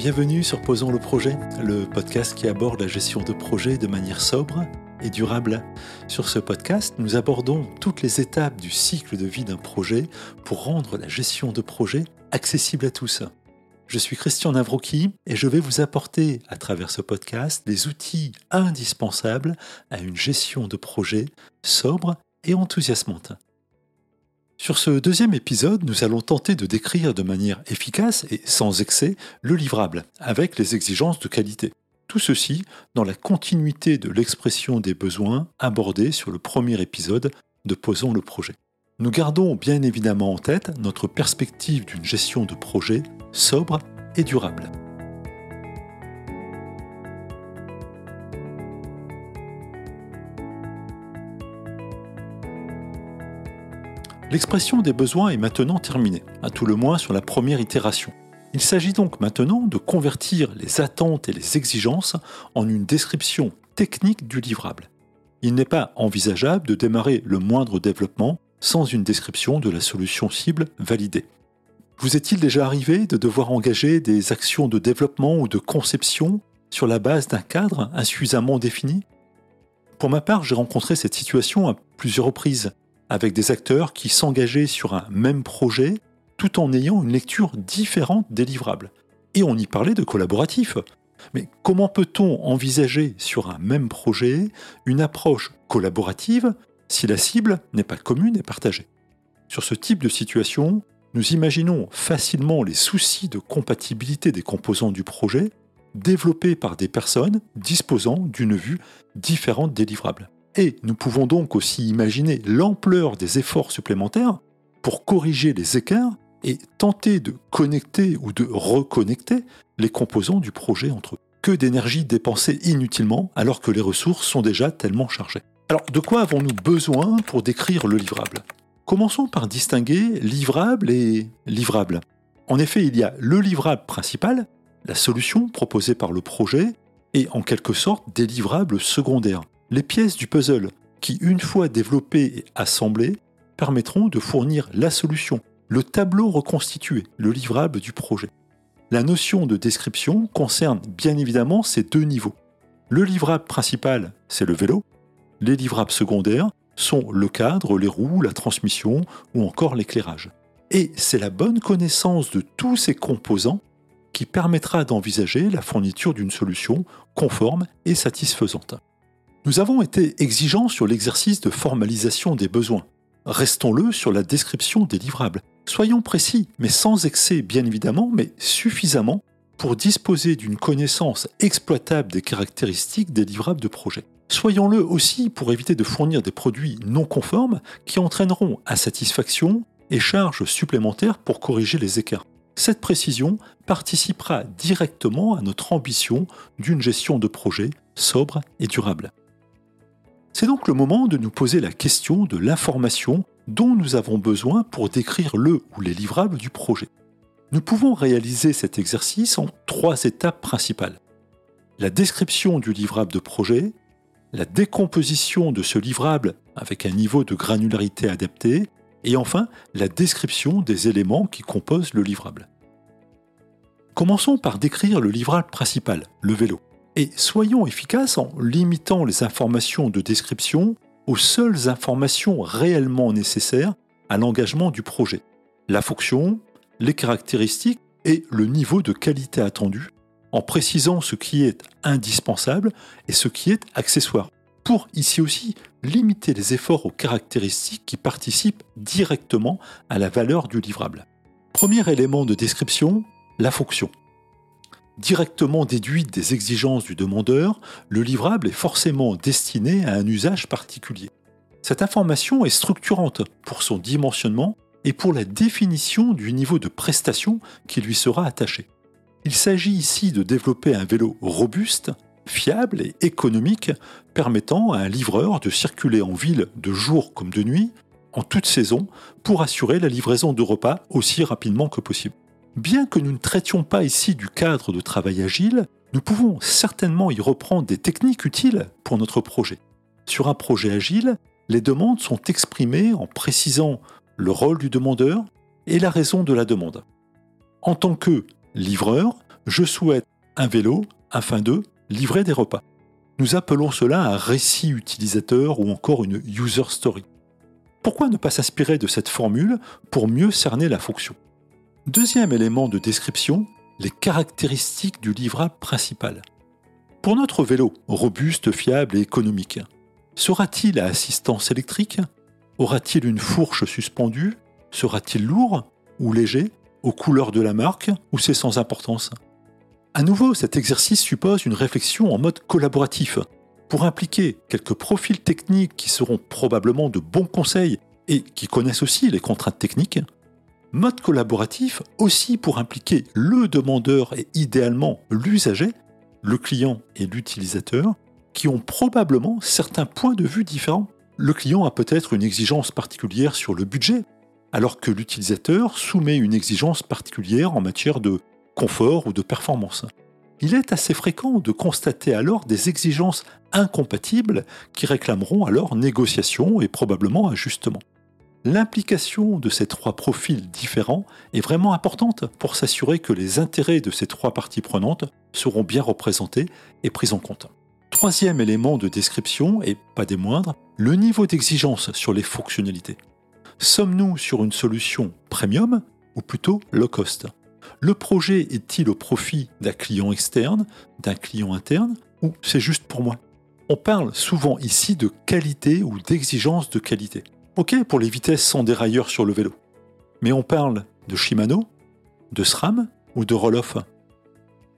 Bienvenue sur Posons le projet, le podcast qui aborde la gestion de projets de manière sobre et durable. Sur ce podcast, nous abordons toutes les étapes du cycle de vie d'un projet pour rendre la gestion de projet accessible à tous. Je suis Christian Navroki et je vais vous apporter à travers ce podcast les outils indispensables à une gestion de projet sobre enthousiasmante. Sur ce deuxième épisode, nous allons tenter de décrire de manière efficace et sans excès le livrable, avec les exigences de qualité. Tout ceci dans la continuité de l'expression des besoins abordés sur le premier épisode de Posons le projet. Nous gardons bien évidemment en tête notre perspective d'une gestion de projet sobre et durable. L'expression des besoins est maintenant terminée, à tout le moins sur la première itération. Il s'agit donc maintenant de convertir les attentes et les exigences en une description technique du livrable. Il n'est pas envisageable de démarrer le moindre développement sans une description de la solution cible validée. Vous est-il déjà arrivé de devoir engager des actions de développement ou de conception sur la base d'un cadre insuffisamment défini? Pour ma part, j'ai rencontré cette situation à plusieurs reprises, avec des acteurs qui s'engageaient sur un même projet tout en ayant une lecture différente des livrables. Et on y parlait de collaboratif. Mais comment peut-on envisager sur un même projet une approche collaborative si la cible n'est pas commune et partagée? Sur ce type de situation, nous imaginons facilement les soucis de compatibilité des composants du projet développés par des personnes disposant d'une vue différente des livrables. Et nous pouvons donc aussi imaginer l'ampleur des efforts supplémentaires pour corriger les écarts et tenter de connecter ou de reconnecter les composants du projet entre eux. Que d'énergie dépensée inutilement alors que les ressources sont déjà tellement chargées. Alors de quoi avons-nous besoin pour décrire le livrable? Commençons par distinguer livrable et livrable. En effet, il y a le livrable principal, la solution proposée par le projet, et en quelque sorte des livrables secondaires, les pièces du puzzle qui, une fois développées et assemblées, permettront de fournir la solution, le tableau reconstitué, le livrable du projet. La notion de description concerne bien évidemment ces deux niveaux. Le livrable principal, c'est le vélo. Les livrables secondaires sont le cadre, les roues, la transmission ou encore l'éclairage. Et c'est la bonne connaissance de tous ces composants qui permettra d'envisager la fourniture d'une solution conforme et satisfaisante. Nous avons été exigeants sur l'exercice de formalisation des besoins. Restons-le sur la description des livrables. Soyons précis, mais sans excès bien évidemment, mais suffisamment pour disposer d'une connaissance exploitable des caractéristiques des livrables de projet. Soyons-le aussi pour éviter de fournir des produits non conformes qui entraîneront insatisfaction et charges supplémentaires pour corriger les écarts. Cette précision participera directement à notre ambition d'une gestion de projet sobre et durable. C'est donc le moment de nous poser la question de l'information dont nous avons besoin pour décrire le ou les livrables du projet. Nous pouvons réaliser cet exercice en trois étapes principales. La description du livrable de projet, la décomposition de ce livrable avec un niveau de granularité adapté, et enfin la description des éléments qui composent le livrable. Commençons par décrire le livrable principal, le vélo. Et soyons efficaces en limitant les informations de description aux seules informations réellement nécessaires à l'engagement du projet. La fonction, les caractéristiques et le niveau de qualité attendu, en précisant ce qui est indispensable et ce qui est accessoire, pour ici aussi limiter les efforts aux caractéristiques qui participent directement à la valeur du livrable. Premier élément de description, la fonction directement déduite des exigences du demandeur, le livrable est forcément destiné à un usage particulier. Cette information est structurante pour son dimensionnement et pour la définition du niveau de prestation qui lui sera attaché. Il s'agit ici de développer un vélo robuste, fiable et économique permettant à un livreur de circuler en ville de jour comme de nuit, en toute saison, pour assurer la livraison de repas aussi rapidement que possible. Bien que nous ne traitions pas ici du cadre de travail agile, nous pouvons certainement y reprendre des techniques utiles pour notre projet. Sur un projet agile, les demandes sont exprimées en précisant le rôle du demandeur et la raison de la demande. En tant que livreur, je souhaite un vélo afin de livrer des repas. Nous appelons cela un récit utilisateur ou encore une user story. Pourquoi ne pas s'inspirer de cette formule pour mieux cerner la fonction? Deuxième élément de description, les caractéristiques du livrable principal. Pour notre vélo, robuste, fiable et économique, sera-t-il à assistance électrique? Aura-t-il une fourche suspendue? Sera-t-il lourd ou léger Aux couleurs de la marque ou c'est sans importance? À nouveau, cet exercice suppose une réflexion en mode collaboratif pour impliquer quelques profils techniques qui seront probablement de bons conseils et qui connaissent aussi les contraintes techniques. Mode collaboratif aussi pour impliquer le demandeur et idéalement l'usager, le client et l'utilisateur, qui ont probablement certains points de vue différents le client a peut-être une exigence particulière sur le budget, alors que l'utilisateur soumet une exigence particulière en matière de confort ou de performance. Il est assez fréquent de constater alors des exigences incompatibles qui réclameront alors négociation et probablement ajustement. L'implication de ces trois profils différents est vraiment importante pour s'assurer que les intérêts de ces trois parties prenantes seront bien représentés et pris en compte. Troisième élément de description, et pas des moindres, le niveau d'exigence sur les fonctionnalités. Sommes-nous sur une solution premium ou plutôt low cost? Le projet est-il au profit d'un client externe, d'un client interne, ou c'est juste pour moi? On parle souvent ici de qualité ou d'exigence de qualité. Ok pour les vitesses sans dérailleur sur le vélo. Mais on parle de Shimano, de SRAM ou de Roloff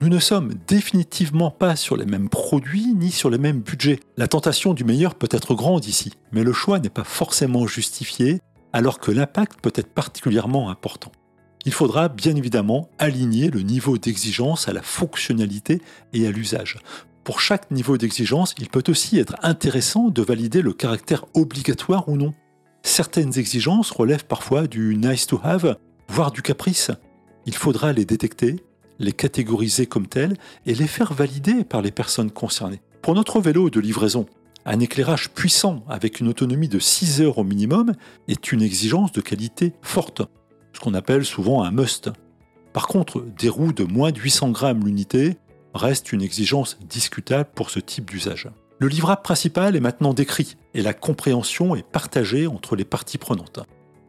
nous ne sommes définitivement pas sur les mêmes produits ni sur les mêmes budgets. La tentation du meilleur peut être grande ici, mais le choix n'est pas forcément justifié alors que l'impact peut être particulièrement important. Il faudra bien évidemment aligner le niveau d'exigence à la fonctionnalité et à l'usage. Pour chaque niveau d'exigence, il peut aussi être intéressant de valider le caractère obligatoire ou non. Certaines exigences relèvent parfois du nice to have, voire du caprice. Il faudra les détecter les catégoriser comme tels et les faire valider par les personnes concernées. Pour notre vélo de livraison, un éclairage puissant avec une autonomie de 6 heures au minimum est une exigence de qualité forte, ce qu'on appelle souvent un must. Par contre, des roues de moins de 800 grammes l'unité restent une exigence discutable pour ce type d'usage. Le livrable principal est maintenant décrit et la compréhension est partagée entre les parties prenantes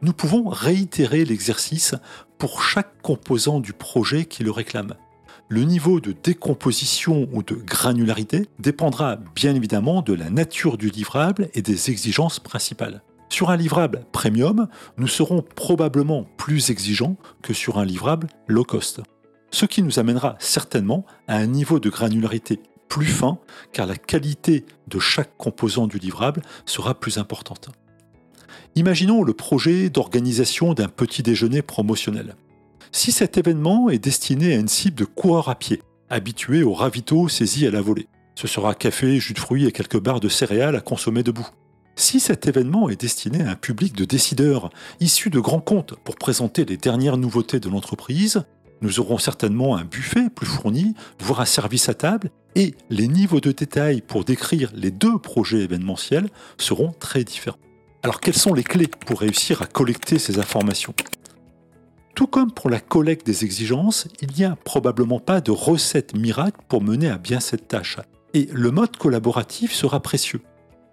nous pouvons réitérer l'exercice pour chaque composant du projet qui le réclame. Le niveau de décomposition ou de granularité dépendra bien évidemment de la nature du livrable et des exigences principales. Sur un livrable premium, nous serons probablement plus exigeants que sur un livrable low cost. Ce qui nous amènera certainement à un niveau de granularité plus fin car la qualité de chaque composant du livrable sera plus importante. Imaginons le projet d'organisation d'un petit déjeuner promotionnel. Si cet événement est destiné à une cible de coureurs à pied, habitués aux ravitaux saisis à la volée, ce sera café, jus de fruits et quelques barres de céréales à consommer debout. Si cet événement est destiné à un public de décideurs issus de grands comptes pour présenter les dernières nouveautés de l'entreprise, nous aurons certainement un buffet plus fourni, voire un service à table, et les niveaux de détail pour décrire les deux projets événementiels seront très différents. Alors quelles sont les clés pour réussir à collecter ces informations? Tout comme pour la collecte des exigences, il n'y a probablement pas de recette miracle pour mener à bien cette tâche. Et le mode collaboratif sera précieux.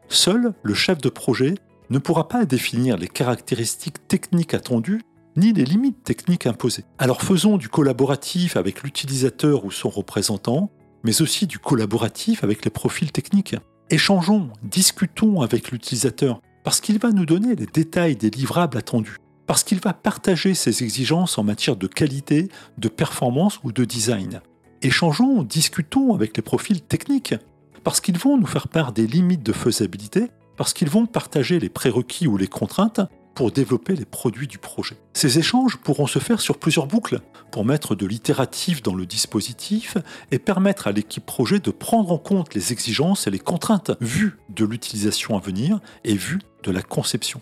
Seul le chef de projet ne pourra pas définir les caractéristiques techniques attendues ni les limites techniques imposées. Alors faisons du collaboratif avec l'utilisateur ou son représentant, mais aussi du collaboratif avec les profils techniques. Échangeons, discutons avec l'utilisateur, parce qu'il va nous donner les détails des livrables attendus, parce qu'il va partager ses exigences en matière de qualité, de performance ou de design. Échangeons, discutons avec les profils techniques, parce qu'ils vont nous faire part des limites de faisabilité, parce qu'ils vont partager les prérequis ou les contraintes pour développer les produits du projet. Ces échanges pourront se faire sur plusieurs boucles pour mettre de l'itératif dans le dispositif et permettre à l'équipe projet de prendre en compte les exigences et les contraintes vues de l'utilisation à venir et vues de la conception.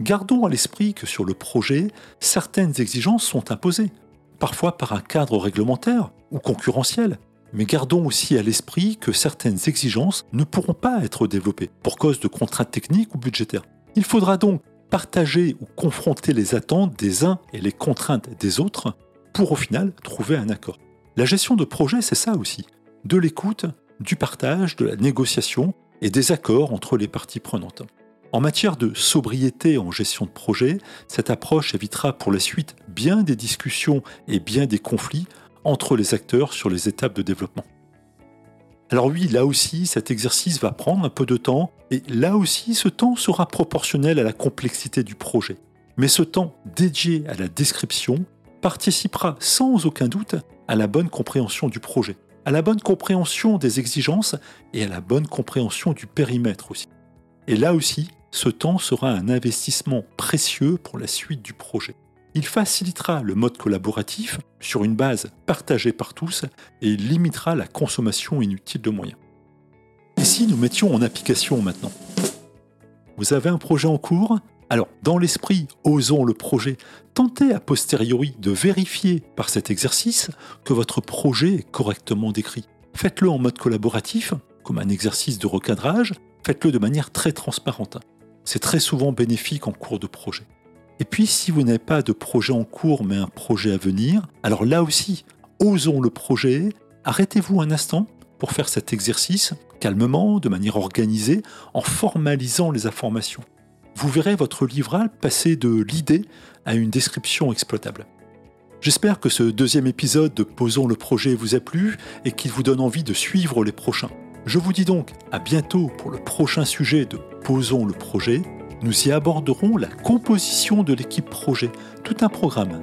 Gardons à l'esprit que sur le projet, certaines exigences sont imposées, parfois par un cadre réglementaire ou concurrentiel, Mais gardons aussi à l'esprit que certaines exigences ne pourront pas être développées pour cause de contraintes techniques ou budgétaires. Il faudra donc partager ou confronter les attentes des uns et les contraintes des autres pour au final trouver un accord. La gestion de projet, c'est ça aussi. De l'écoute, du partage, de la négociation et des accords entre les parties prenantes. En matière de sobriété en gestion de projet, cette approche évitera pour la suite bien des discussions et bien des conflits entre les acteurs sur les étapes de développement. Alors oui, là aussi, cet exercice va prendre un peu de temps, et là aussi, ce temps sera proportionnel à la complexité du projet. Mais ce temps dédié à la description participera sans aucun doute à la bonne compréhension du projet, à la bonne compréhension des exigences et à la bonne compréhension du périmètre aussi. Et là aussi, ce temps sera un investissement précieux pour la suite du projet. Il facilitera le mode collaboratif sur une base partagée par tous et limitera la consommation inutile de moyens. Et si nous mettions en application maintenant? Vous avez un projet en cours? Alors, dans l'esprit, osons le projet. Tentez a posteriori de vérifier par cet exercice que votre projet est correctement décrit. Faites-le en mode collaboratif, comme un exercice de recadrage, faites-le de manière très transparente. C'est très souvent bénéfique en cours de projet. Et puis si vous n'avez pas de projet en cours mais un projet à venir, alors là aussi, osons le projet, arrêtez-vous un instant pour faire cet exercice calmement, de manière organisée, en formalisant les informations. Vous verrez votre livral passer de l'idée à une description exploitable. J'espère que ce deuxième épisode de Posons le projet vous a plu et qu'il vous donne envie de suivre les prochains. Je vous dis donc à bientôt pour le prochain sujet de Posons le projet. Nous y aborderons la composition de l'équipe projet, tout un programme